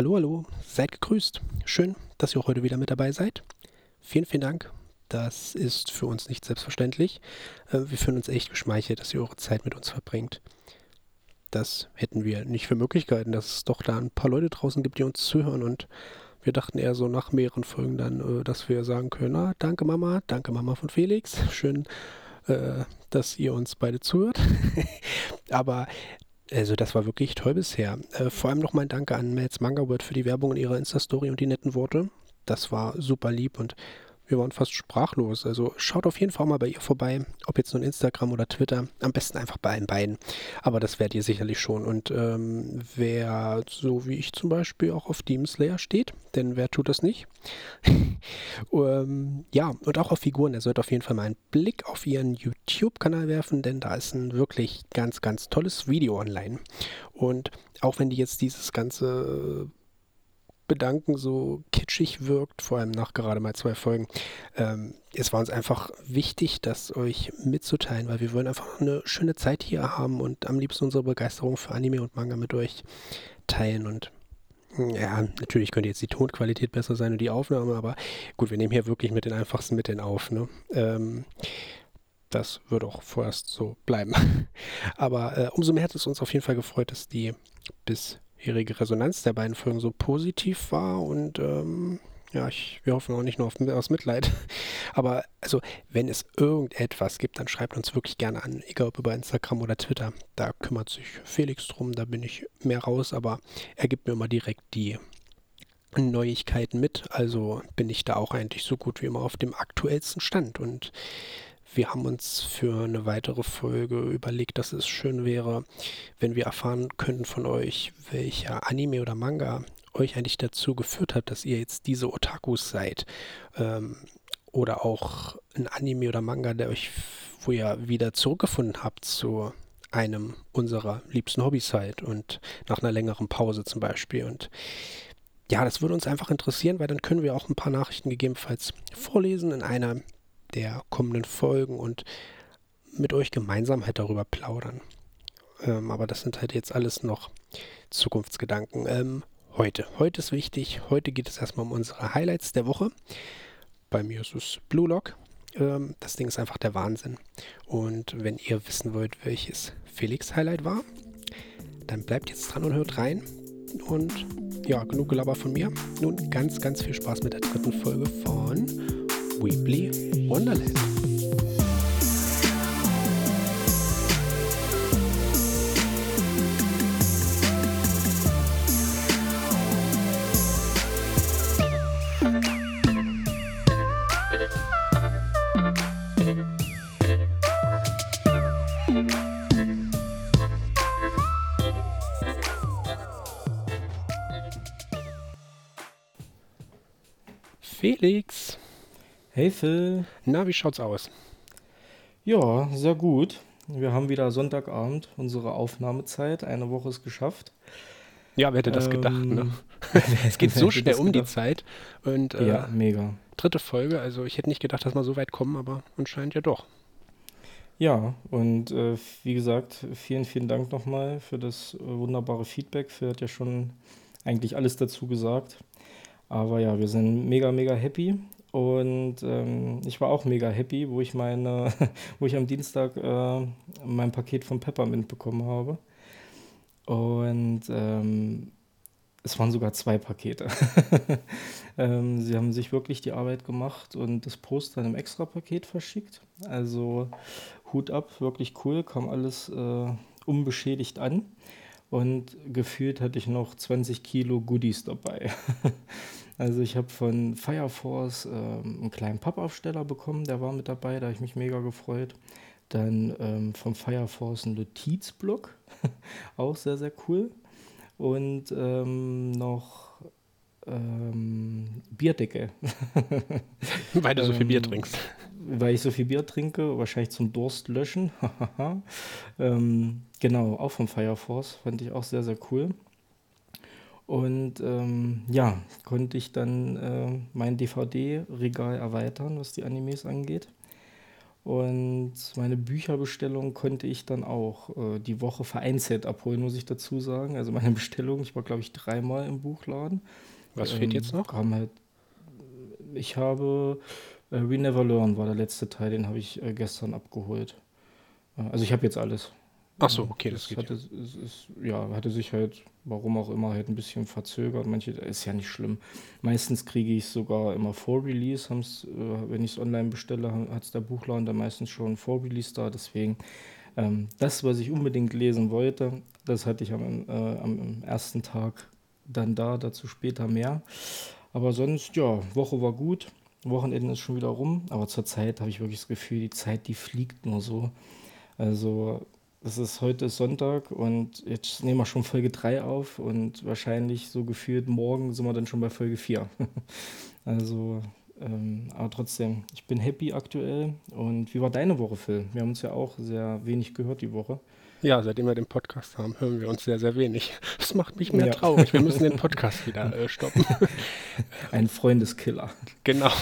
Hallo, hallo, seid gegrüßt. Schön, dass ihr auch heute wieder mit dabei seid. Vielen, vielen Dank. Das ist für uns nicht selbstverständlich. Äh, wir fühlen uns echt geschmeichelt, dass ihr eure Zeit mit uns verbringt. Das hätten wir nicht für Möglichkeiten, dass es doch da ein paar Leute draußen gibt, die uns zuhören und wir dachten eher so nach mehreren Folgen dann, äh, dass wir sagen können, ah, danke Mama, danke Mama von Felix, schön, äh, dass ihr uns beide zuhört. Aber also das war wirklich toll bisher. Äh, vor allem noch mein Danke an Melz Manga World für die Werbung in ihrer Insta-Story und die netten Worte. Das war super lieb und wir waren fast sprachlos. Also schaut auf jeden Fall mal bei ihr vorbei, ob jetzt nun Instagram oder Twitter. Am besten einfach bei allen beiden. Aber das werdet ihr sicherlich schon. Und ähm, wer so wie ich zum Beispiel auch auf Demon Slayer steht, denn wer tut das nicht? ähm, ja, und auch auf Figuren. Er sollte auf jeden Fall mal einen Blick auf ihren YouTube-Kanal werfen, denn da ist ein wirklich ganz, ganz tolles Video online. Und auch wenn die jetzt dieses ganze bedanken so kitschig wirkt, vor allem nach gerade mal zwei Folgen. Ähm, es war uns einfach wichtig, das euch mitzuteilen, weil wir wollen einfach eine schöne Zeit hier haben und am liebsten unsere Begeisterung für Anime und Manga mit euch teilen und ja, natürlich könnte jetzt die Tonqualität besser sein und die Aufnahme, aber gut, wir nehmen hier wirklich mit den einfachsten Mitteln auf. Ne? Ähm, das wird auch vorerst so bleiben. Aber äh, umso mehr hat es uns auf jeden Fall gefreut, dass die bis bisherige Resonanz der beiden Folgen so positiv war und ähm, ja, ich, wir hoffen auch nicht nur auf, aus Mitleid. Aber also, wenn es irgendetwas gibt, dann schreibt uns wirklich gerne an, egal ob über Instagram oder Twitter. Da kümmert sich Felix drum, da bin ich mehr raus, aber er gibt mir immer direkt die Neuigkeiten mit. Also bin ich da auch eigentlich so gut wie immer auf dem aktuellsten Stand. Und wir haben uns für eine weitere Folge überlegt, dass es schön wäre, wenn wir erfahren könnten von euch, welcher Anime oder Manga euch eigentlich dazu geführt hat, dass ihr jetzt diese Otakus seid. Ähm, oder auch ein Anime oder Manga, der euch, wo ihr wieder zurückgefunden habt zu einem unserer liebsten Hobbys seid und nach einer längeren Pause zum Beispiel. Und ja, das würde uns einfach interessieren, weil dann können wir auch ein paar Nachrichten gegebenenfalls vorlesen in einer der kommenden Folgen und mit euch gemeinsam halt darüber plaudern. Ähm, aber das sind halt jetzt alles noch Zukunftsgedanken. Ähm, heute. Heute ist wichtig. Heute geht es erstmal um unsere Highlights der Woche. Bei mir ist es Blue Lock. Ähm, das Ding ist einfach der Wahnsinn. Und wenn ihr wissen wollt, welches Felix Highlight war, dann bleibt jetzt dran und hört rein. Und ja, genug Gelaber von mir. Nun ganz, ganz viel Spaß mit der dritten Folge von Weebly Wonderland. Hey Phil. Na, wie schaut's aus? Ja, sehr gut. Wir haben wieder Sonntagabend, unsere Aufnahmezeit. Eine Woche ist geschafft. Ja, wer hätte das ähm, gedacht, ne? es geht so schnell um die Zeit. Und, äh, ja, mega. Dritte Folge, also ich hätte nicht gedacht, dass wir so weit kommen, aber anscheinend ja doch. Ja, und äh, wie gesagt, vielen, vielen Dank nochmal für das äh, wunderbare Feedback. Phil hat ja schon eigentlich alles dazu gesagt. Aber ja, wir sind mega, mega happy. Und ähm, ich war auch mega happy, wo ich meine, wo ich am Dienstag äh, mein Paket von Peppermint bekommen habe. Und ähm, es waren sogar zwei Pakete. ähm, sie haben sich wirklich die Arbeit gemacht und das Poster in einem extra Paket verschickt. Also Hut ab, wirklich cool, kam alles äh, unbeschädigt an. Und gefühlt hatte ich noch 20 Kilo Goodies dabei. Also ich habe von Fire Force ähm, einen kleinen Pappaufsteller bekommen, der war mit dabei, da habe ich mich mega gefreut. Dann ähm, vom Fire Force ein Notizblock, auch sehr, sehr cool. Und ähm, noch ähm, Bierdecke. Weil du so viel Bier ähm, trinkst. Weil ich so viel Bier trinke, wahrscheinlich zum Durst löschen. ähm, genau, auch vom Fire Force, fand ich auch sehr, sehr cool. Und ähm, ja, konnte ich dann äh, mein DVD-Regal erweitern, was die Animes angeht. Und meine Bücherbestellung konnte ich dann auch äh, die Woche vereinzelt abholen, muss ich dazu sagen. Also meine Bestellung, ich war glaube ich dreimal im Buchladen. Was fehlt jetzt noch? Haben halt, ich habe äh, We Never Learn war der letzte Teil, den habe ich äh, gestern abgeholt. Äh, also ich habe jetzt alles. Ach so, okay, das Es geht hatte, ja. es ist, ja, hatte sich halt, warum auch immer, halt ein bisschen verzögert. Manche, ist ja nicht schlimm. Meistens kriege ich sogar immer vor Release, haben's, äh, wenn ich es online bestelle, hat es der Buchladen dann meistens schon vor Release da. Deswegen, ähm, das, was ich unbedingt lesen wollte, das hatte ich am, äh, am ersten Tag dann da, dazu später mehr. Aber sonst, ja, Woche war gut. Wochenende ist schon wieder rum, aber zurzeit habe ich wirklich das Gefühl, die Zeit, die fliegt nur so. Also, es ist heute Sonntag und jetzt nehmen wir schon Folge 3 auf und wahrscheinlich so gefühlt morgen sind wir dann schon bei Folge 4. Also, ähm, aber trotzdem, ich bin happy aktuell. Und wie war deine Woche, Phil? Wir haben uns ja auch sehr wenig gehört die Woche. Ja, seitdem wir den Podcast haben, hören wir uns sehr, sehr wenig. Das macht mich mehr Ja, traurig. Wir müssen den Podcast wieder äh, stoppen. ein Freundeskiller. Genau.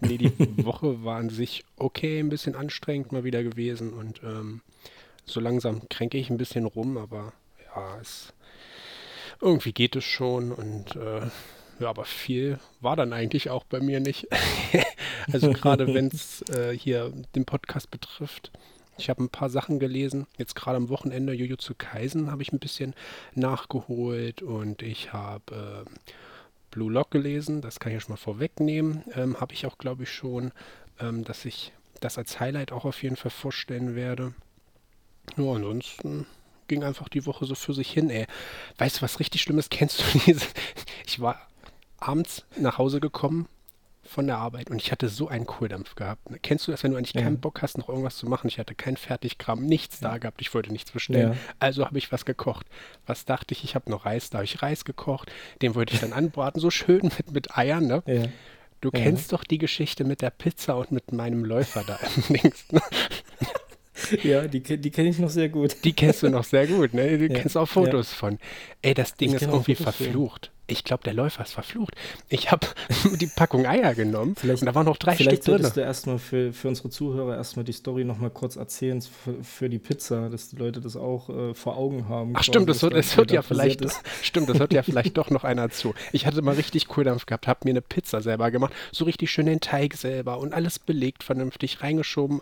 nee, die Woche war an sich okay, ein bisschen anstrengend mal wieder gewesen und ähm, so langsam kränke ich ein bisschen rum, aber ja, es irgendwie geht es schon und äh, ja, aber viel war dann eigentlich auch bei mir nicht. also gerade wenn es äh, hier den Podcast betrifft. Ich habe ein paar Sachen gelesen. Jetzt gerade am Wochenende Jujutsu Kaisen habe ich ein bisschen nachgeholt und ich habe ähm, Blue Lock gelesen. Das kann ich ja schon mal vorwegnehmen. Ähm, habe ich auch, glaube ich, schon, ähm, dass ich das als Highlight auch auf jeden Fall vorstellen werde. Ja, ansonsten ging einfach die Woche so für sich hin, ey. Weißt du, was richtig Schlimmes? Kennst du diese? Ich war abends nach Hause gekommen von der Arbeit und ich hatte so einen Kohldampf gehabt. Kennst du das, wenn du eigentlich Ja. keinen Bock hast, noch irgendwas zu machen? Ich hatte kein Fertigkram, nichts da gehabt, ich wollte nichts bestellen. Ja. Also habe ich was gekocht. Was dachte ich? Ich habe noch Reis, da habe ich Reis gekocht. Den wollte ich dann anbraten, so schön mit, mit Eiern, ne? Ja. Du Ja. kennst doch die Geschichte mit der Pizza und mit meinem Läufer da links. Ne? Ja, die, die kenne ich noch sehr gut. Die kennst du noch sehr gut, ne? Du Ja, kennst auch Fotos von. Ey, das Ding ist irgendwie verflucht. Ich glaube, der Läufer ist verflucht. Ich habe die Packung Eier genommen Vielleicht- und da waren noch drei Vielleicht Stück drin. solltest du erstmal für, für unsere Zuhörer erstmal die Story nochmal kurz erzählen für, für die Pizza, dass die Leute das auch äh, vor Augen haben. Ach stimmt, das was hört, da- es was hört ja vielleicht, stimmt, das hört ja vielleicht doch noch einer zu. Ich hatte mal richtig Kohldampf gehabt, habe mir eine Pizza selber gemacht, so richtig schön den Teig selber und alles belegt, vernünftig reingeschoben.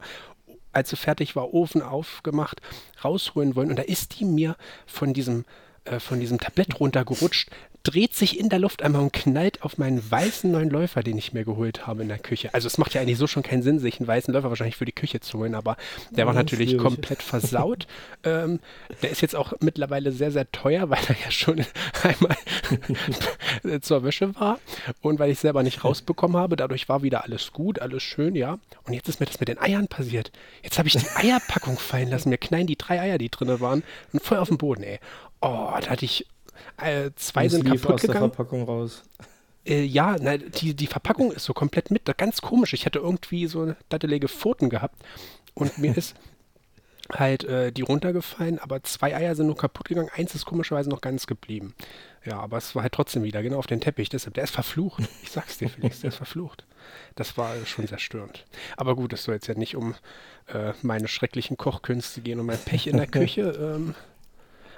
Als sie fertig war, Ofen aufgemacht, rausholen wollen. Und da ist die mir von diesem, äh, von diesem Tablett runtergerutscht, dreht sich in der Luft einmal und knallt auf meinen weißen neuen Läufer, den ich mir geholt habe in der Küche. Also es macht ja eigentlich so schon keinen Sinn, sich einen weißen Läufer wahrscheinlich für die Küche zu holen, aber der war natürlich schwierig. komplett versaut. ähm, der ist jetzt auch mittlerweile sehr, sehr teuer, weil er ja schon einmal zur Wäsche war und weil ich es selber nicht rausbekommen habe. Dadurch war wieder alles gut, alles schön, ja. Und jetzt ist mir das mit den Eiern passiert. Jetzt habe ich die Eierpackung fallen lassen. Mir knallen die drei Eier, die drin waren, und voll auf den Boden, ey. Oh, da hatte ich. Äh, zwei sind kaputt aus der gegangen. Verpackung raus. Äh, ja, na, die, die Verpackung ist so komplett mit. Ganz komisch. Ich hatte irgendwie so dattelige Pfoten gehabt. Und mir ist halt äh, die runtergefallen, aber zwei Eier sind nur kaputt gegangen. Eins ist komischerweise noch ganz geblieben. Ja, aber es war halt trotzdem wieder genau auf den Teppich. Deshalb, der ist verflucht. Ich sag's dir, Felix, der ist verflucht. Das war schon sehr störend. Aber gut, es soll jetzt ja nicht um äh, meine schrecklichen Kochkünste gehen und mein Pech in der Küche. Ähm,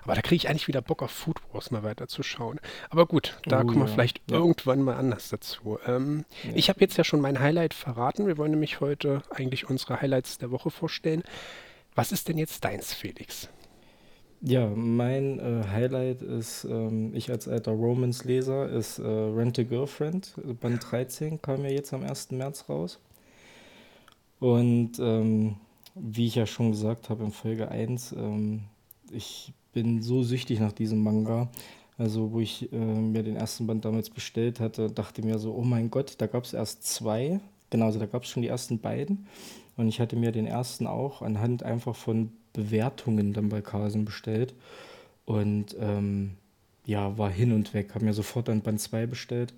aber da kriege ich eigentlich wieder Bock auf Food Wars mal weiter zu schauen. Aber gut, da Oh, kommen wir ja. vielleicht Ja. irgendwann mal anders dazu. Ähm, Ja. Ich habe jetzt ja schon mein Highlight verraten. Wir wollen nämlich heute eigentlich unsere Highlights der Woche vorstellen. Was ist denn jetzt deins, Felix? Ja, mein äh, Highlight ist, ähm, ich als alter Romance-Leser, ist äh, Rent a Girlfriend. Band 13 kam ja jetzt am 1. März raus. Und ähm, wie ich ja schon gesagt habe in Folge 1, ähm, ich bin so süchtig nach diesem Manga. Also, wo ich äh, mir den ersten Band damals bestellt hatte, dachte mir so, oh mein Gott, da gab es erst zwei. Genau, also da gab es schon die ersten beiden. Und ich hatte mir den ersten auch anhand einfach von Bewertungen dann bei Carlsen bestellt. Und ähm, ja, war hin und weg. Habe mir sofort dann Band 2 bestellt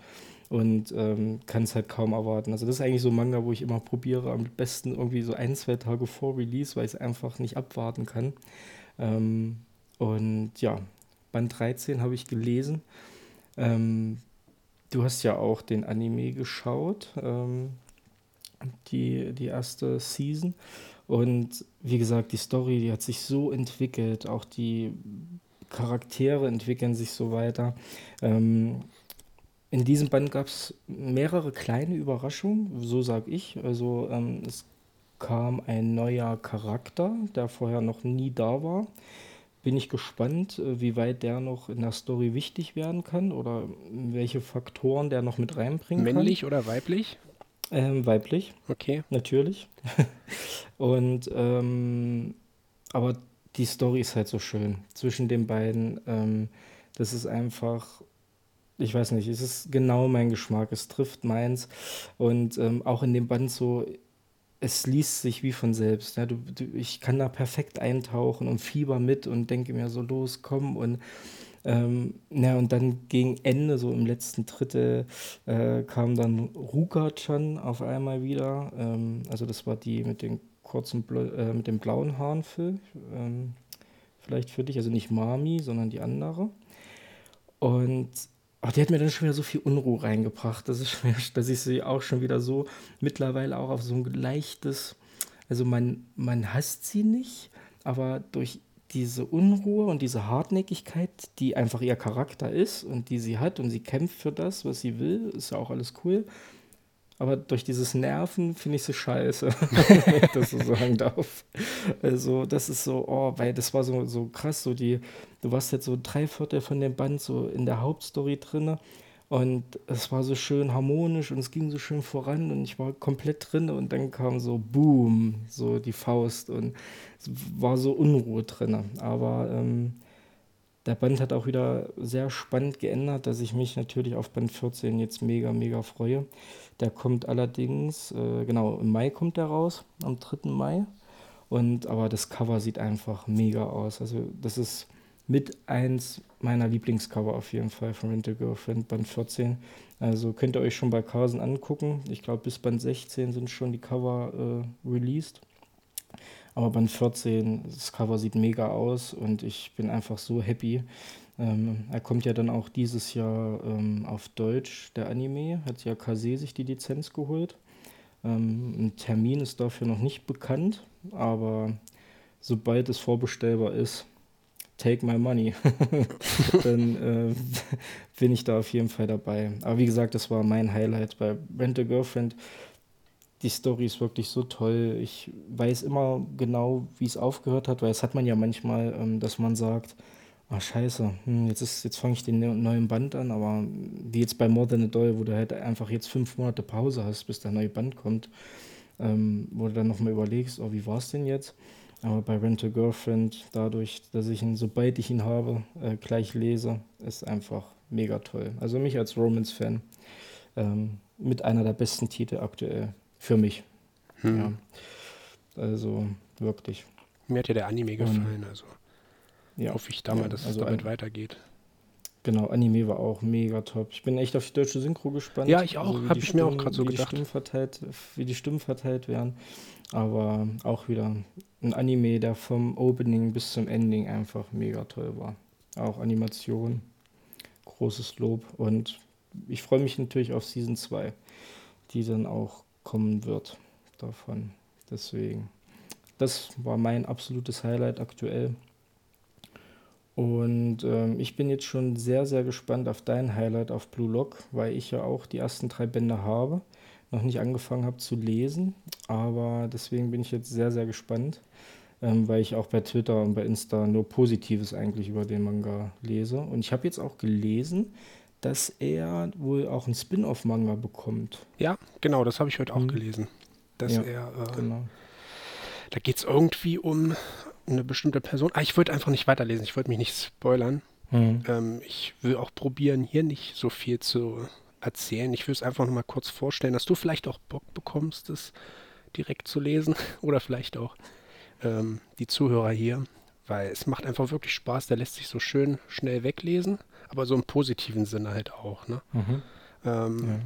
und ähm, kann es halt kaum erwarten. Also das ist eigentlich so ein Manga, wo ich immer probiere, am besten irgendwie so ein, zwei Tage vor Release, weil ich es einfach nicht abwarten kann. Ähm, und ja, Band 13 habe ich gelesen. Ähm, du hast ja auch den Anime geschaut. Ähm, die, die erste Season. Und wie gesagt, die Story, die hat sich so entwickelt, auch die Charaktere entwickeln sich so weiter. Ähm, in diesem Band gab es mehrere kleine Überraschungen, so sage ich. Also ähm, es kam ein neuer Charakter, der vorher noch nie da war. Bin ich gespannt, äh, wie weit der noch in der Story wichtig werden kann oder welche Faktoren der noch mit reinbringen Männlich kann. oder weiblich? Ähm, weiblich. Okay. Natürlich. Und ähm, aber die Story ist halt so schön zwischen den beiden. Ähm, das ist einfach, ich weiß nicht, es ist genau mein Geschmack. Es trifft meins. Und ähm, auch in dem Band so, es liest sich wie von selbst. Ja, du, du, ich kann da perfekt eintauchen und fieber mit und denke mir so, los, komm. Und, ähm, ja, und dann gegen Ende, so im letzten Drittel, äh, kam dann Ruka-chan auf einmal wieder. Ähm, also das war die mit den kurzen, äh, mit den blauen Haaren, Phil. Ähm, vielleicht für dich, also nicht Mami, sondern die andere. Und Ach, die hat mir dann schon wieder so viel Unruhe reingebracht, dass ich, dass ich sie auch schon wieder so mittlerweile auch auf so ein leichtes, also man, man hasst sie nicht, aber durch diese Unruhe und diese Hartnäckigkeit, die einfach ihr Charakter ist und die sie hat und sie kämpft für das, was sie will, ist ja auch alles cool. Aber durch dieses Nerven finde ich sie scheiße, wenn ich das so sagen darf. Also, das ist so, oh, weil das war so, so krass, so die, du warst jetzt so drei Viertel von dem Band so in der Hauptstory drin und es war so schön harmonisch und es ging so schön voran und ich war komplett drin und dann kam so Boom, so die Faust und es war so Unruhe drin. Aber ähm, der Band hat auch wieder sehr spannend geändert, dass ich mich natürlich auf Band 14 jetzt mega, mega freue. Der kommt allerdings, äh, genau, im Mai kommt der raus, am 3. Mai. Und aber das Cover sieht einfach mega aus. Also das ist mit eins meiner Lieblingscover auf jeden Fall von Rental Girlfriend, Band 14. Also könnt ihr euch schon bei Carson angucken. Ich glaube, bis Band 16 sind schon die Cover äh, released. Aber Band 14, das Cover sieht mega aus und ich bin einfach so happy, ähm, er kommt ja dann auch dieses Jahr ähm, auf Deutsch, der Anime. Hat ja Kase sich die Lizenz geholt. Ähm, ein Termin ist dafür noch nicht bekannt, aber sobald es vorbestellbar ist, take my money. dann äh, bin ich da auf jeden Fall dabei. Aber wie gesagt, das war mein Highlight bei Rent a Girlfriend. Die Story ist wirklich so toll. Ich weiß immer genau, wie es aufgehört hat, weil es hat man ja manchmal, ähm, dass man sagt, Ah, scheiße. Hm, jetzt jetzt fange ich den neuen Band an, aber wie jetzt bei More Than a Doll, wo du halt einfach jetzt fünf Monate Pause hast, bis der neue Band kommt, ähm, wo du dann nochmal überlegst, oh, wie war es denn jetzt? Aber bei Rent a Girlfriend, dadurch, dass ich ihn, sobald ich ihn habe, äh, gleich lese, ist einfach mega toll. Also mich als Romance-Fan ähm, mit einer der besten Titel aktuell für mich. Hm. Ja. Also wirklich. Mir hat ja der Anime gefallen, also ja. hoffe ich da mal, dass also es damit weitergeht. Genau, Anime war auch mega top. Ich bin echt auf die deutsche Synchro gespannt. Ja, ich auch. Also, Habe ich Stimmen, mir auch gerade so wie gedacht. Die Stimmen verteilt, wie die Stimmen verteilt werden. Aber auch wieder ein Anime, der vom Opening bis zum Ending einfach mega toll war. Auch Animation, großes Lob. Und ich freue mich natürlich auf Season 2, die dann auch kommen wird davon. Deswegen, das war mein absolutes Highlight aktuell. Und ähm, ich bin jetzt schon sehr, sehr gespannt auf dein Highlight auf Blue Lock, weil ich ja auch die ersten drei Bände habe, noch nicht angefangen habe zu lesen. Aber deswegen bin ich jetzt sehr, sehr gespannt, ähm, weil ich auch bei Twitter und bei Insta nur Positives eigentlich über den Manga lese. Und ich habe jetzt auch gelesen, dass er wohl auch einen Spin-off-Manga bekommt. Ja, genau, das habe ich heute auch mhm. gelesen. Dass ja, er. Äh, genau. Da geht es irgendwie um eine bestimmte Person. Ah, ich wollte einfach nicht weiterlesen, ich wollte mich nicht spoilern. Mhm. Ähm, ich will auch probieren, hier nicht so viel zu erzählen. Ich will es einfach noch mal kurz vorstellen, dass du vielleicht auch Bock bekommst, es direkt zu lesen oder vielleicht auch ähm, die Zuhörer hier, weil es macht einfach wirklich Spaß. Der lässt sich so schön schnell weglesen, aber so im positiven Sinne halt auch. Ne? Mhm. Ähm,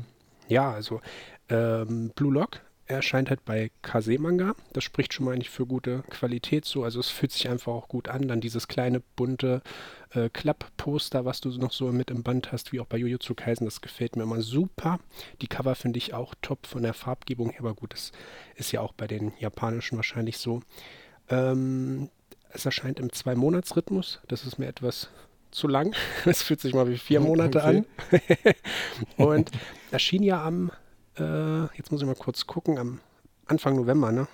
ja. ja. also ähm, Blue Lock erscheint halt bei Kase Manga. Das spricht schon mal eigentlich für gute Qualität so. Also es fühlt sich einfach auch gut an. Dann dieses kleine bunte äh, Klappposter, was du noch so mit im Band hast, wie auch bei Jujutsu Kaisen, das gefällt mir immer super. Die Cover finde ich auch top von der Farbgebung her, aber gut, das ist ja auch bei den japanischen wahrscheinlich so. Ähm, es erscheint im Zwei-Monats-Rhythmus. Das ist mir etwas zu lang. Es fühlt sich mal wie vier Monate okay. an. und erschien ja am, äh, jetzt muss ich mal kurz gucken, am Anfang November, ne?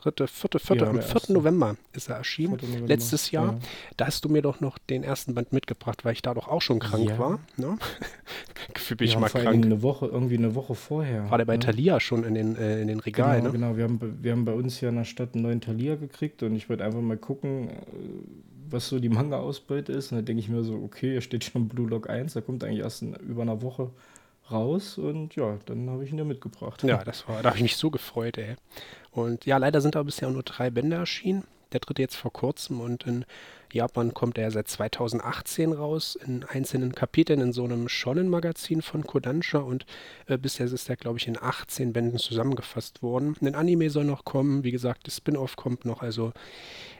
dritte, vierte, vierte, ja, am 4. November ist er erschienen, letztes Jahr. Ja. Da hast du mir doch noch den ersten Band mitgebracht, weil ich da doch auch schon krank ja. war. Ne? Gefühl bin ich mal krank. Eine Woche, irgendwie eine Woche vorher. War der bei ne? Thalia schon in den, äh, in den Regalen? Genau, ne? genau. Wir, haben, wir haben bei uns hier in der Stadt einen neuen Thalia gekriegt und ich wollte einfach mal gucken, äh, was so die Manga-Ausbeute ist. Und da denke ich mir so, okay, hier steht schon Blue Lock 1, da kommt eigentlich erst in über einer Woche raus und ja, dann habe ich ihn ja mitgebracht. Ja, das war, da habe ich mich so gefreut, ey. Und ja, leider sind aber bisher nur drei Bände erschienen. Der dritte jetzt vor kurzem und in Japan kommt er seit 2018 raus, in einzelnen Kapiteln in so einem Shonen-Magazin von Kodansha und äh, bisher ist er, glaube ich, in 18 Bänden zusammengefasst worden. Ein Anime soll noch kommen, wie gesagt, das Spin-off kommt noch, also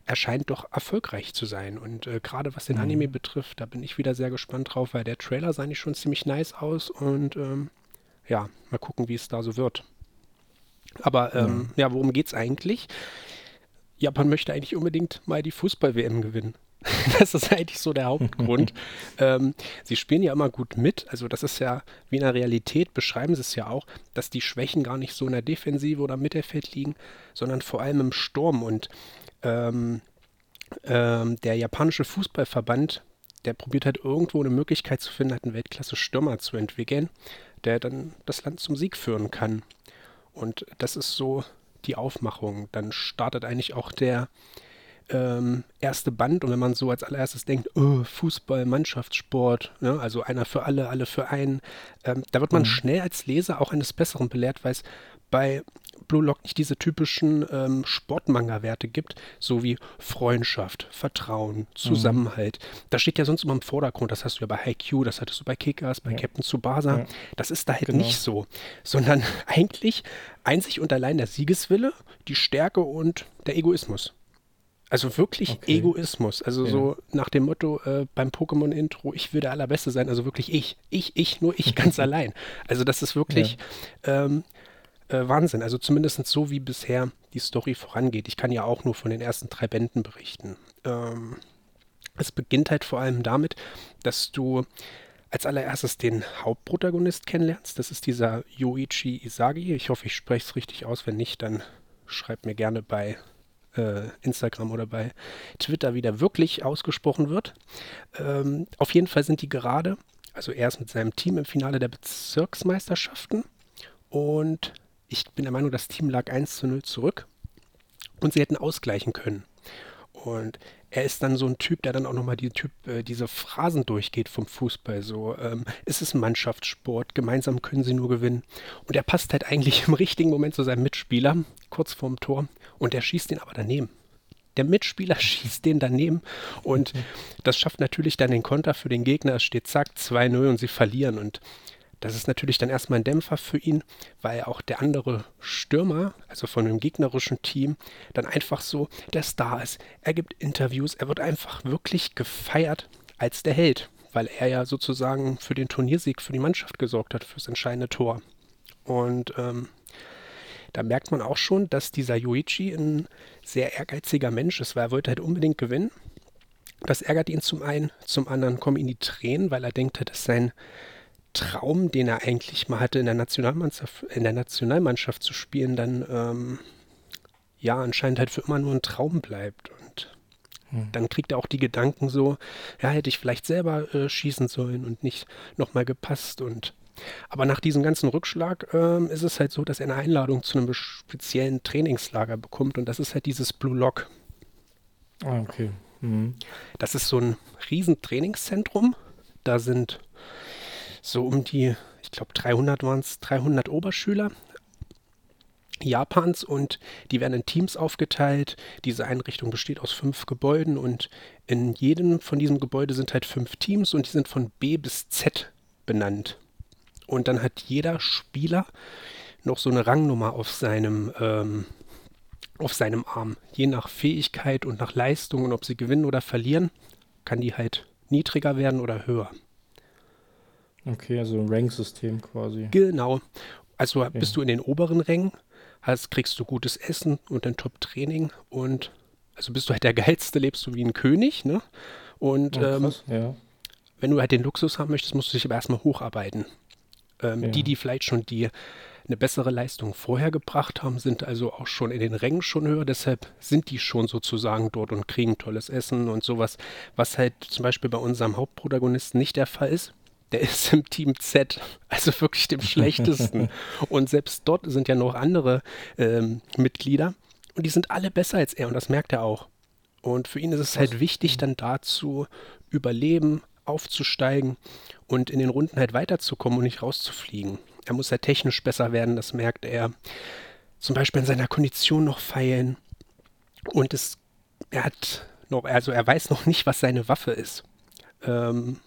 er scheint doch erfolgreich zu sein. Und äh, gerade was den mhm. Anime betrifft, da bin ich wieder sehr gespannt drauf, weil der Trailer sah nicht schon ziemlich nice aus und ähm, ja, mal gucken, wie es da so wird. Aber ähm, ja. ja, worum geht es eigentlich? Japan möchte eigentlich unbedingt mal die Fußball-WM gewinnen. das ist eigentlich so der Hauptgrund. ähm, sie spielen ja immer gut mit. Also das ist ja, wie in der Realität beschreiben sie es ja auch, dass die Schwächen gar nicht so in der Defensive oder Mittelfeld liegen, sondern vor allem im Sturm. Und ähm, ähm, der japanische Fußballverband, der probiert halt irgendwo eine Möglichkeit zu finden, halt einen Weltklasse-Stürmer zu entwickeln, der dann das Land zum Sieg führen kann. Und das ist so die Aufmachung. Dann startet eigentlich auch der ähm, erste Band und wenn man so als allererstes denkt, oh, Fußball, Mannschaftssport, ne, also einer für alle, alle für einen, ähm, da wird man mhm. schnell als Leser auch eines Besseren belehrt, weil es bei Blue Lock nicht diese typischen ähm, Sportmanga-Werte gibt, so wie Freundschaft, Vertrauen, mhm. Zusammenhalt. Mhm. Das steht ja sonst immer im Vordergrund. Das hast du ja bei Haikyuu, das hattest du bei Kickers, bei ja. Captain Tsubasa. Ja. Das ist da halt genau. nicht so, sondern eigentlich einzig und allein der Siegeswille, die Stärke und der Egoismus. Also wirklich okay. Egoismus. Also ja. so nach dem Motto äh, beim Pokémon-Intro, ich will der Allerbeste sein. Also wirklich ich. Ich, ich, nur ich ganz allein. Also das ist wirklich ja. ähm, äh, Wahnsinn. Also zumindest so, wie bisher die Story vorangeht. Ich kann ja auch nur von den ersten drei Bänden berichten. Ähm, es beginnt halt vor allem damit, dass du als allererstes den Hauptprotagonist kennenlernst. Das ist dieser Yoichi Isagi. Ich hoffe, ich spreche es richtig aus. Wenn nicht, dann schreibt mir gerne bei äh, Instagram oder bei Twitter, wie der wirklich ausgesprochen wird. Ähm, auf jeden Fall sind die gerade, also er ist mit seinem Team im Finale der Bezirksmeisterschaften und ich bin der Meinung, das Team lag 1 zu 0 zurück und sie hätten ausgleichen können. Und er ist dann so ein Typ, der dann auch nochmal die typ, äh, diese Phrasen durchgeht vom Fußball. So, ähm, es ist ein Mannschaftssport, gemeinsam können sie nur gewinnen. Und er passt halt eigentlich im richtigen Moment zu seinem Mitspieler, kurz vorm Tor, und er schießt den aber daneben. Der Mitspieler schießt den daneben und das schafft natürlich dann den Konter für den Gegner. Es steht zack, 2-0 und sie verlieren. Und das ist natürlich dann erstmal ein Dämpfer für ihn, weil auch der andere Stürmer, also von dem gegnerischen Team, dann einfach so der Star ist. Er gibt Interviews, er wird einfach wirklich gefeiert als der Held, weil er ja sozusagen für den Turniersieg für die Mannschaft gesorgt hat, fürs entscheidende Tor. Und ähm, da merkt man auch schon, dass dieser Yuichi ein sehr ehrgeiziger Mensch ist, weil er wollte halt unbedingt gewinnen. Das ärgert ihn zum einen, zum anderen kommen ihn die Tränen, weil er denkt, dass sein Traum, den er eigentlich mal hatte, in der Nationalmannschaft, in der Nationalmannschaft zu spielen, dann ähm, ja anscheinend halt für immer nur ein Traum bleibt. Und hm. dann kriegt er auch die Gedanken so, ja, hätte ich vielleicht selber äh, schießen sollen und nicht nochmal gepasst. Und aber nach diesem ganzen Rückschlag ähm, ist es halt so, dass er eine Einladung zu einem speziellen Trainingslager bekommt und das ist halt dieses Blue Lock. Ah, okay. Mhm. Das ist so ein Riesentrainingszentrum. Da sind so um die, ich glaube 300 waren es, 300 Oberschüler Japans und die werden in Teams aufgeteilt. Diese Einrichtung besteht aus fünf Gebäuden und in jedem von diesen Gebäuden sind halt fünf Teams und die sind von B bis Z benannt. Und dann hat jeder Spieler noch so eine Rangnummer auf seinem, ähm, auf seinem Arm. Je nach Fähigkeit und nach Leistung und ob sie gewinnen oder verlieren, kann die halt niedriger werden oder höher. Okay, also ein Ranksystem quasi. Genau. Also bist du in den oberen Rängen, hast, kriegst du gutes Essen und ein Top-Training und also bist du halt der Geilste, lebst du wie ein König, ne? Und Oh, ähm, ja. wenn du halt den Luxus haben möchtest, musst du dich aber erstmal hocharbeiten. Ähm, Ja. Die, die vielleicht schon die eine bessere Leistung vorher gebracht haben, sind also auch schon in den Rängen schon höher. Deshalb sind die schon sozusagen dort und kriegen tolles Essen und sowas, was halt zum Beispiel bei unserem Hauptprotagonisten nicht der Fall ist. Der ist im Team Z, also wirklich dem schlechtesten. und selbst dort sind ja noch andere ähm, Mitglieder und die sind alle besser als er und das merkt er auch. Und für ihn ist es halt wichtig, dann dazu überleben, aufzusteigen und in den Runden halt weiterzukommen und nicht rauszufliegen. Er muss halt technisch besser werden, das merkt er. Zum Beispiel in seiner Kondition noch feilen. Und es, er hat noch, also er weiß noch nicht, was seine Waffe ist. Ähm,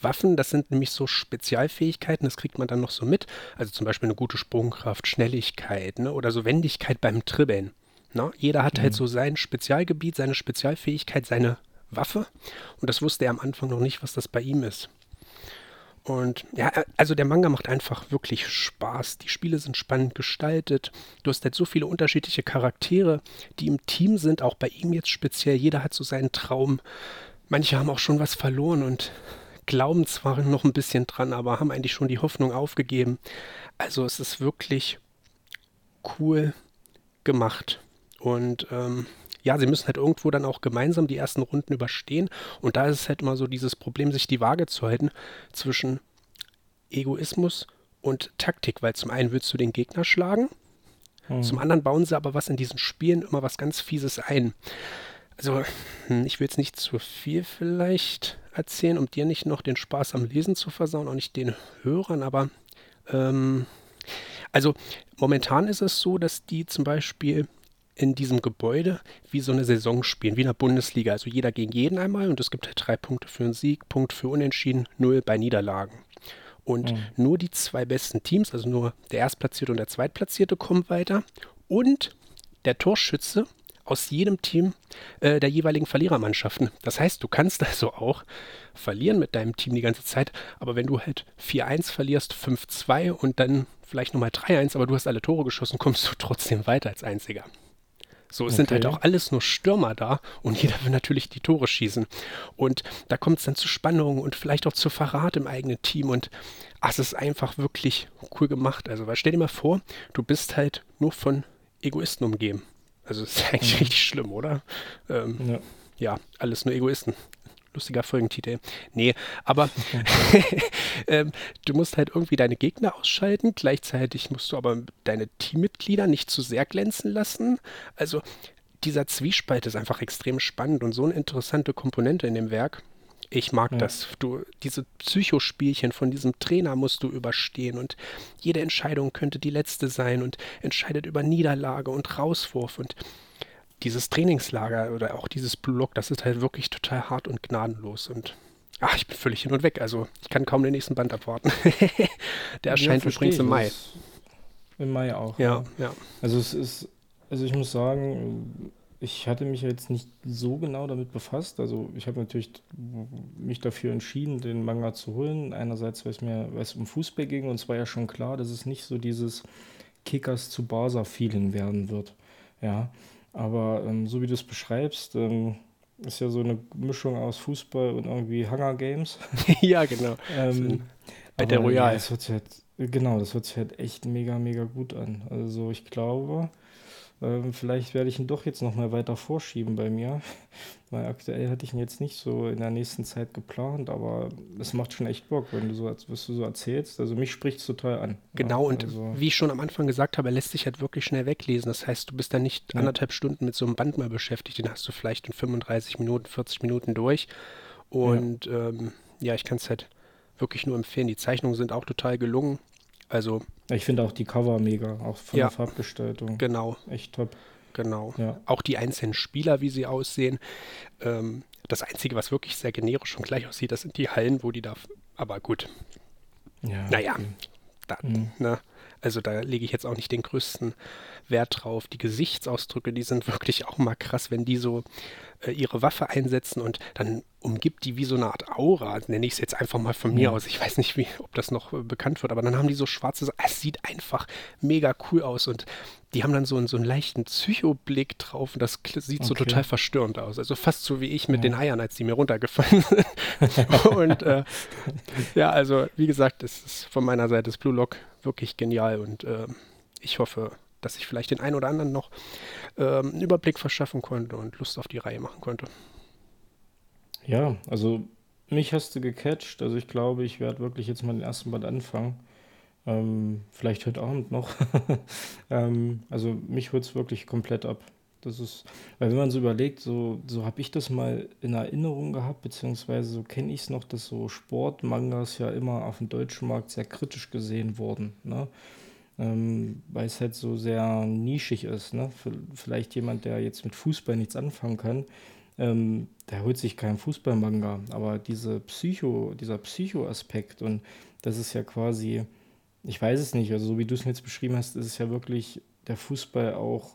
Waffen, das sind nämlich so Spezialfähigkeiten, das kriegt man dann noch so mit. Also zum Beispiel eine gute Sprungkraft, Schnelligkeit ne? oder so Wendigkeit beim Dribbeln. Ne? Jeder hat halt so sein Spezialgebiet, seine Spezialfähigkeit, seine Waffe. Und das wusste er am Anfang noch nicht, was das bei ihm ist. Und ja, also der Manga macht einfach wirklich Spaß. Die Spiele sind spannend gestaltet. Du hast halt so viele unterschiedliche Charaktere, die im Team sind, auch bei ihm jetzt speziell. Jeder hat so seinen Traum. Manche haben auch schon was verloren und glauben zwar noch ein bisschen dran, aber haben eigentlich schon die Hoffnung aufgegeben. Also es ist wirklich cool gemacht. Und ähm, ja, sie müssen halt irgendwo dann auch gemeinsam die ersten Runden überstehen. Und da ist es halt immer so dieses Problem, sich die Waage zu halten zwischen Egoismus und Taktik, weil zum einen willst du den Gegner schlagen, Mhm. zum anderen bauen sie aber was in diesen Spielen immer was ganz Fieses ein. Also, hm, ich will jetzt nicht zu viel vielleicht erzählen, um dir nicht noch den Spaß am Lesen zu versauen, auch nicht den Hörern, aber ähm, also momentan ist es so, dass die zum Beispiel in diesem Gebäude wie so eine Saison spielen, wie in der Bundesliga. Also jeder gegen jeden einmal und es gibt halt drei Punkte für einen Sieg, Punkt für Unentschieden, null bei Niederlagen. Und nur die zwei besten Teams, also nur der Erstplatzierte und der Zweitplatzierte, kommen weiter. Und der Torschütze aus jedem Team äh, der jeweiligen Verlierermannschaften. Das heißt, du kannst also auch verlieren mit deinem Team die ganze Zeit, aber wenn du halt 4-1 verlierst, 5-2 und dann vielleicht nochmal 3-1, aber du hast alle Tore geschossen, kommst du trotzdem weiter als Einziger. So, es sind halt Okay. auch alles nur Stürmer da und jeder will natürlich die Tore schießen. Und da kommt es dann zu Spannungen und vielleicht auch zu Verrat im eigenen Team. Und ach, es ist einfach wirklich cool gemacht. Also, weil stell dir mal vor, du bist halt nur von Egoisten umgeben. Also, ist eigentlich richtig schlimm, oder? Ähm, Ja. ja, alles nur Egoisten. Lustiger Folgentitel. Nee, aber ähm, du musst halt irgendwie deine Gegner ausschalten. Gleichzeitig musst du aber deine Teammitglieder nicht zu sehr glänzen lassen. Also dieser Zwiespalt ist einfach extrem spannend und so eine interessante Komponente in dem Werk. Ich mag Ja. das. Du, diese Psychospielchen von diesem Trainer musst du überstehen und jede Entscheidung könnte die letzte sein und entscheidet über Niederlage und Rauswurf und dieses Trainingslager oder auch dieses Block, das ist halt wirklich total hart und gnadenlos und ach, ich bin völlig hin und weg. Also ich kann kaum den nächsten Band abwarten. Der erscheint Ja, übrigens im. Mai. Im Mai auch. Ja, ja. Also es ist, also ich muss sagen, ich hatte mich jetzt nicht so genau damit befasst. Also ich habe natürlich mich dafür entschieden, den Manga zu holen. Einerseits, weil es mir weil es um Fußball ging und es war ja schon klar, dass es nicht so dieses Kickers zu Barca-Feeling werden wird. Ja, aber ähm, so wie du es beschreibst, ähm, ist ja so eine Mischung aus Fußball und irgendwie Hunger Games. ja, genau. Ähm, Battle Royale. Ja, das hört sich halt, genau, das hört sich halt echt mega, mega gut an. Also ich glaube, ähm, vielleicht werde ich ihn doch jetzt noch mal weiter vorschieben bei mir, weil aktuell hatte ich ihn jetzt nicht so in der nächsten Zeit geplant, aber es macht schon echt Bock, wenn du so, was du so erzählst. Also mich spricht es total an. Genau, Ja, und also, wie ich schon am Anfang gesagt habe, er lässt sich halt wirklich schnell weglesen. Das heißt, du bist dann nicht Ja. anderthalb Stunden mit so einem Band mal beschäftigt, den hast du vielleicht in 35 Minuten, 40 Minuten durch. Und ja, ähm, ja ich kann es halt wirklich nur empfehlen. Die Zeichnungen sind auch total gelungen. Also, ich finde auch die Cover mega, auch von Ja. der Farbgestaltung. genau, Echt top. genau. Ja. Auch die einzelnen Spieler, wie sie aussehen. Ähm, das Einzige, was wirklich sehr generisch und gleich aussieht, das sind die Hallen, wo die da. Aber gut, Ja, naja, okay. da, Mhm. ne? Also da lege ich jetzt auch nicht den größten Wert drauf. Die Gesichtsausdrücke, die sind wirklich auch mal krass, wenn die so äh, ihre Waffe einsetzen und dann umgibt die wie so eine Art Aura, nenne ich es jetzt einfach mal von mir aus. Ich weiß nicht, wie, ob das noch äh, bekannt wird, aber dann haben die so schwarze, es sieht einfach mega cool aus und die haben dann so, einen, so einen leichten Psychoblick drauf und das sieht so total verstörend aus. Also fast so wie ich mit ja. den Eiern, als die mir runtergefallen sind. und äh, ja, also wie gesagt, es ist von meiner Seite das Blue Lock wirklich genial und äh, ich hoffe, dass ich vielleicht den einen oder anderen noch ähm, einen Überblick verschaffen konnte und Lust auf die Reihe machen konnte. Ja, also mich hast du gecatcht. Also ich glaube, ich werde wirklich jetzt mal den ersten Band anfangen. Ähm, vielleicht heute Abend noch. ähm, also mich holt es wirklich komplett ab. Das ist, weil wenn man so überlegt, so, so habe ich das mal in Erinnerung gehabt, beziehungsweise so kenne ich es noch, dass so Sportmangas ja immer auf dem deutschen Markt sehr kritisch gesehen wurden. Ne? ähm, weil es halt so sehr nischig ist. Ne? Vielleicht jemand, der jetzt mit Fußball nichts anfangen kann, ähm, der holt sich keinen Fußballmanga. Aber diese Psycho, dieser Psycho-Aspekt und das ist ja quasi, ich weiß es nicht, also so wie du es mir jetzt beschrieben hast, ist es ja wirklich der Fußball auch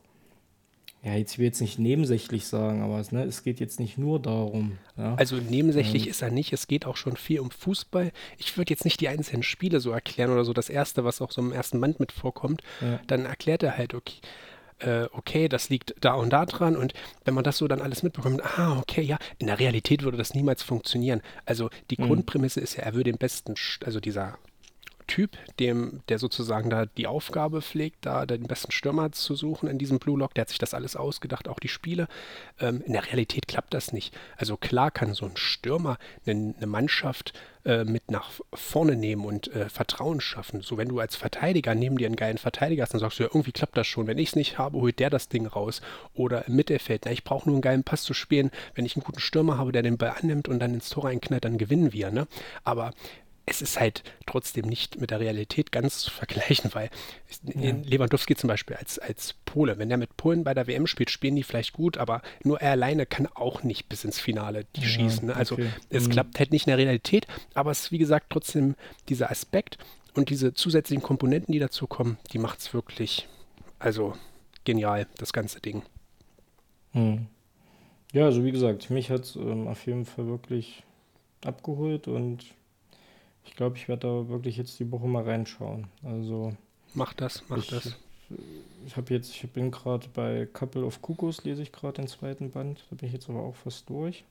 ja, jetzt will ich jetzt nicht nebensächlich sagen, aber es, ne, es geht jetzt nicht nur darum. Ja. Also nebensächlich ähm, ist er nicht, es geht auch schon viel um Fußball. Ich würde jetzt nicht die einzelnen Spiele so erklären oder so das erste, was auch so im ersten Band mit vorkommt. Ja. Dann erklärt er halt, okay, äh, okay, das liegt da und da dran und wenn man das so dann alles mitbekommt, ah, okay, ja, in der Realität würde das niemals funktionieren. Also die mhm. Grundprämisse ist ja, er würde den besten, also dieser Typ, dem, der sozusagen da die Aufgabe pflegt, da den besten Stürmer zu suchen in diesem Blue Lock. Der hat sich das alles ausgedacht, auch die Spiele. Ähm, in der Realität klappt das nicht. Also klar kann so ein Stürmer eine, eine Mannschaft äh, mit nach vorne nehmen und äh, Vertrauen schaffen. So wenn du als Verteidiger neben dir einen geilen Verteidiger hast, dann sagst du ja, irgendwie klappt das schon. Wenn ich es nicht habe, holt der das Ding raus. Oder im Mittelfeld, na, ich brauche nur einen geilen Pass zu spielen. Wenn ich einen guten Stürmer habe, der den Ball annimmt und dann ins Tor reinknallt, dann gewinnen wir. Ne? Aber es ist halt trotzdem nicht mit der Realität ganz zu vergleichen, weil ja. Lewandowski zum Beispiel als, als Pole, wenn er mit Polen bei der WM spielt, spielen die vielleicht gut, aber nur er alleine kann auch nicht bis ins Finale die ja, schießen. Ne? Also okay. es mhm. klappt halt nicht in der Realität, aber es ist wie gesagt trotzdem dieser Aspekt und diese zusätzlichen Komponenten, die dazu kommen, die macht es wirklich, also genial, das ganze Ding. Mhm. Ja, also wie gesagt, mich hat es ähm, auf jeden Fall wirklich abgeholt und ich glaube, ich werde da wirklich jetzt die Woche mal reinschauen. Also. Mach das, mach ich, das. Ich habe jetzt, ich bin gerade bei Couple of Cuckoos, lese ich gerade den zweiten Band. Da bin ich jetzt aber auch fast durch.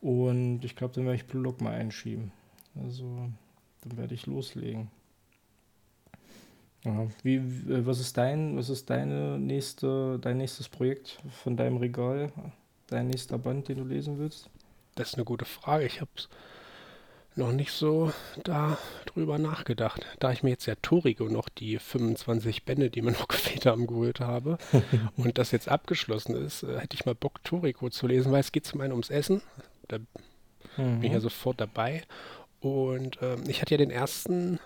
Und ich glaube, dann werde ich Blue Lock mal einschieben. Also, dann werde ich loslegen. Ja, wie, was ist dein, was ist deine nächste, dein nächstes Projekt von deinem Regal? Dein nächster Band, den du lesen willst? Das ist eine gute Frage. Ich habe es noch nicht so darüber nachgedacht. Da ich mir jetzt ja Torigo noch die 25 Bände, die mir noch gefehlt haben, geholt habe und das jetzt abgeschlossen ist, äh, hätte ich mal Bock, Torigo zu lesen, weil es geht zum einen ums Essen. Da mhm. bin ich ja sofort dabei. Und ähm, ich hatte ja den ersten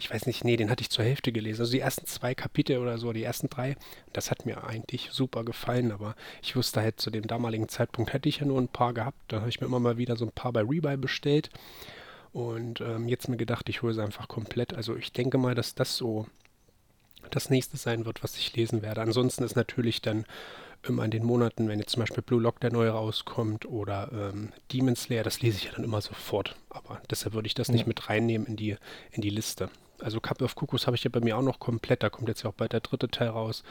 ich weiß nicht, nee, den hatte ich zur Hälfte gelesen. Also die ersten zwei Kapitel oder so, die ersten drei, das hat mir eigentlich super gefallen, aber ich wusste halt, zu dem damaligen Zeitpunkt hätte ich ja nur ein paar gehabt. Da habe ich mir immer mal wieder so ein paar bei Rebuy bestellt und ähm, jetzt mir gedacht, ich hole sie einfach komplett. Also ich denke mal, dass das so das nächste sein wird, was ich lesen werde. Ansonsten ist natürlich dann immer in den Monaten, wenn jetzt zum Beispiel Blue Lock der neue rauskommt oder ähm, Demon Slayer, das lese ich ja dann immer sofort. Aber deshalb würde ich das ja. nicht mit reinnehmen in die, in die Liste also Cup of Cuckoos habe ich ja bei mir auch noch komplett, da kommt jetzt ja auch bald der dritte Teil raus.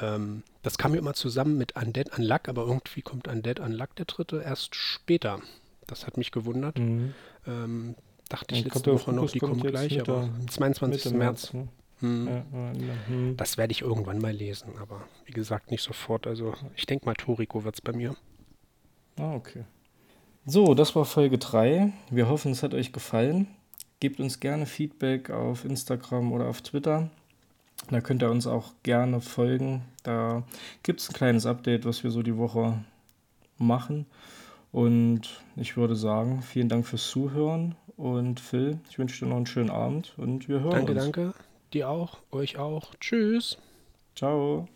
Ähm, das kam ja immer zusammen mit Undead Unluck, aber irgendwie kommt Undead Unluck der dritte erst später. Das hat mich gewundert. Mhm. Ähm, dachte ich letzte Woche noch, die kommen gleich, Mitte, aber 22. Mitte März. Ne? Hm. Hm. Das werde ich irgendwann mal lesen, aber wie gesagt, nicht sofort. Also ich denke mal, Toriko wird es bei mir. Ah, okay. So, das war Folge 3. Wir hoffen, es hat euch gefallen. Gebt uns gerne Feedback auf Instagram oder auf Twitter. Da könnt ihr uns auch gerne folgen. Da gibt es ein kleines Update, was wir so die Woche machen. Und ich würde sagen, vielen Dank fürs Zuhören. Und Phil, ich wünsche dir noch einen schönen Abend und wir hören danke, uns. Danke, danke. Dir auch, euch auch. Tschüss. Ciao.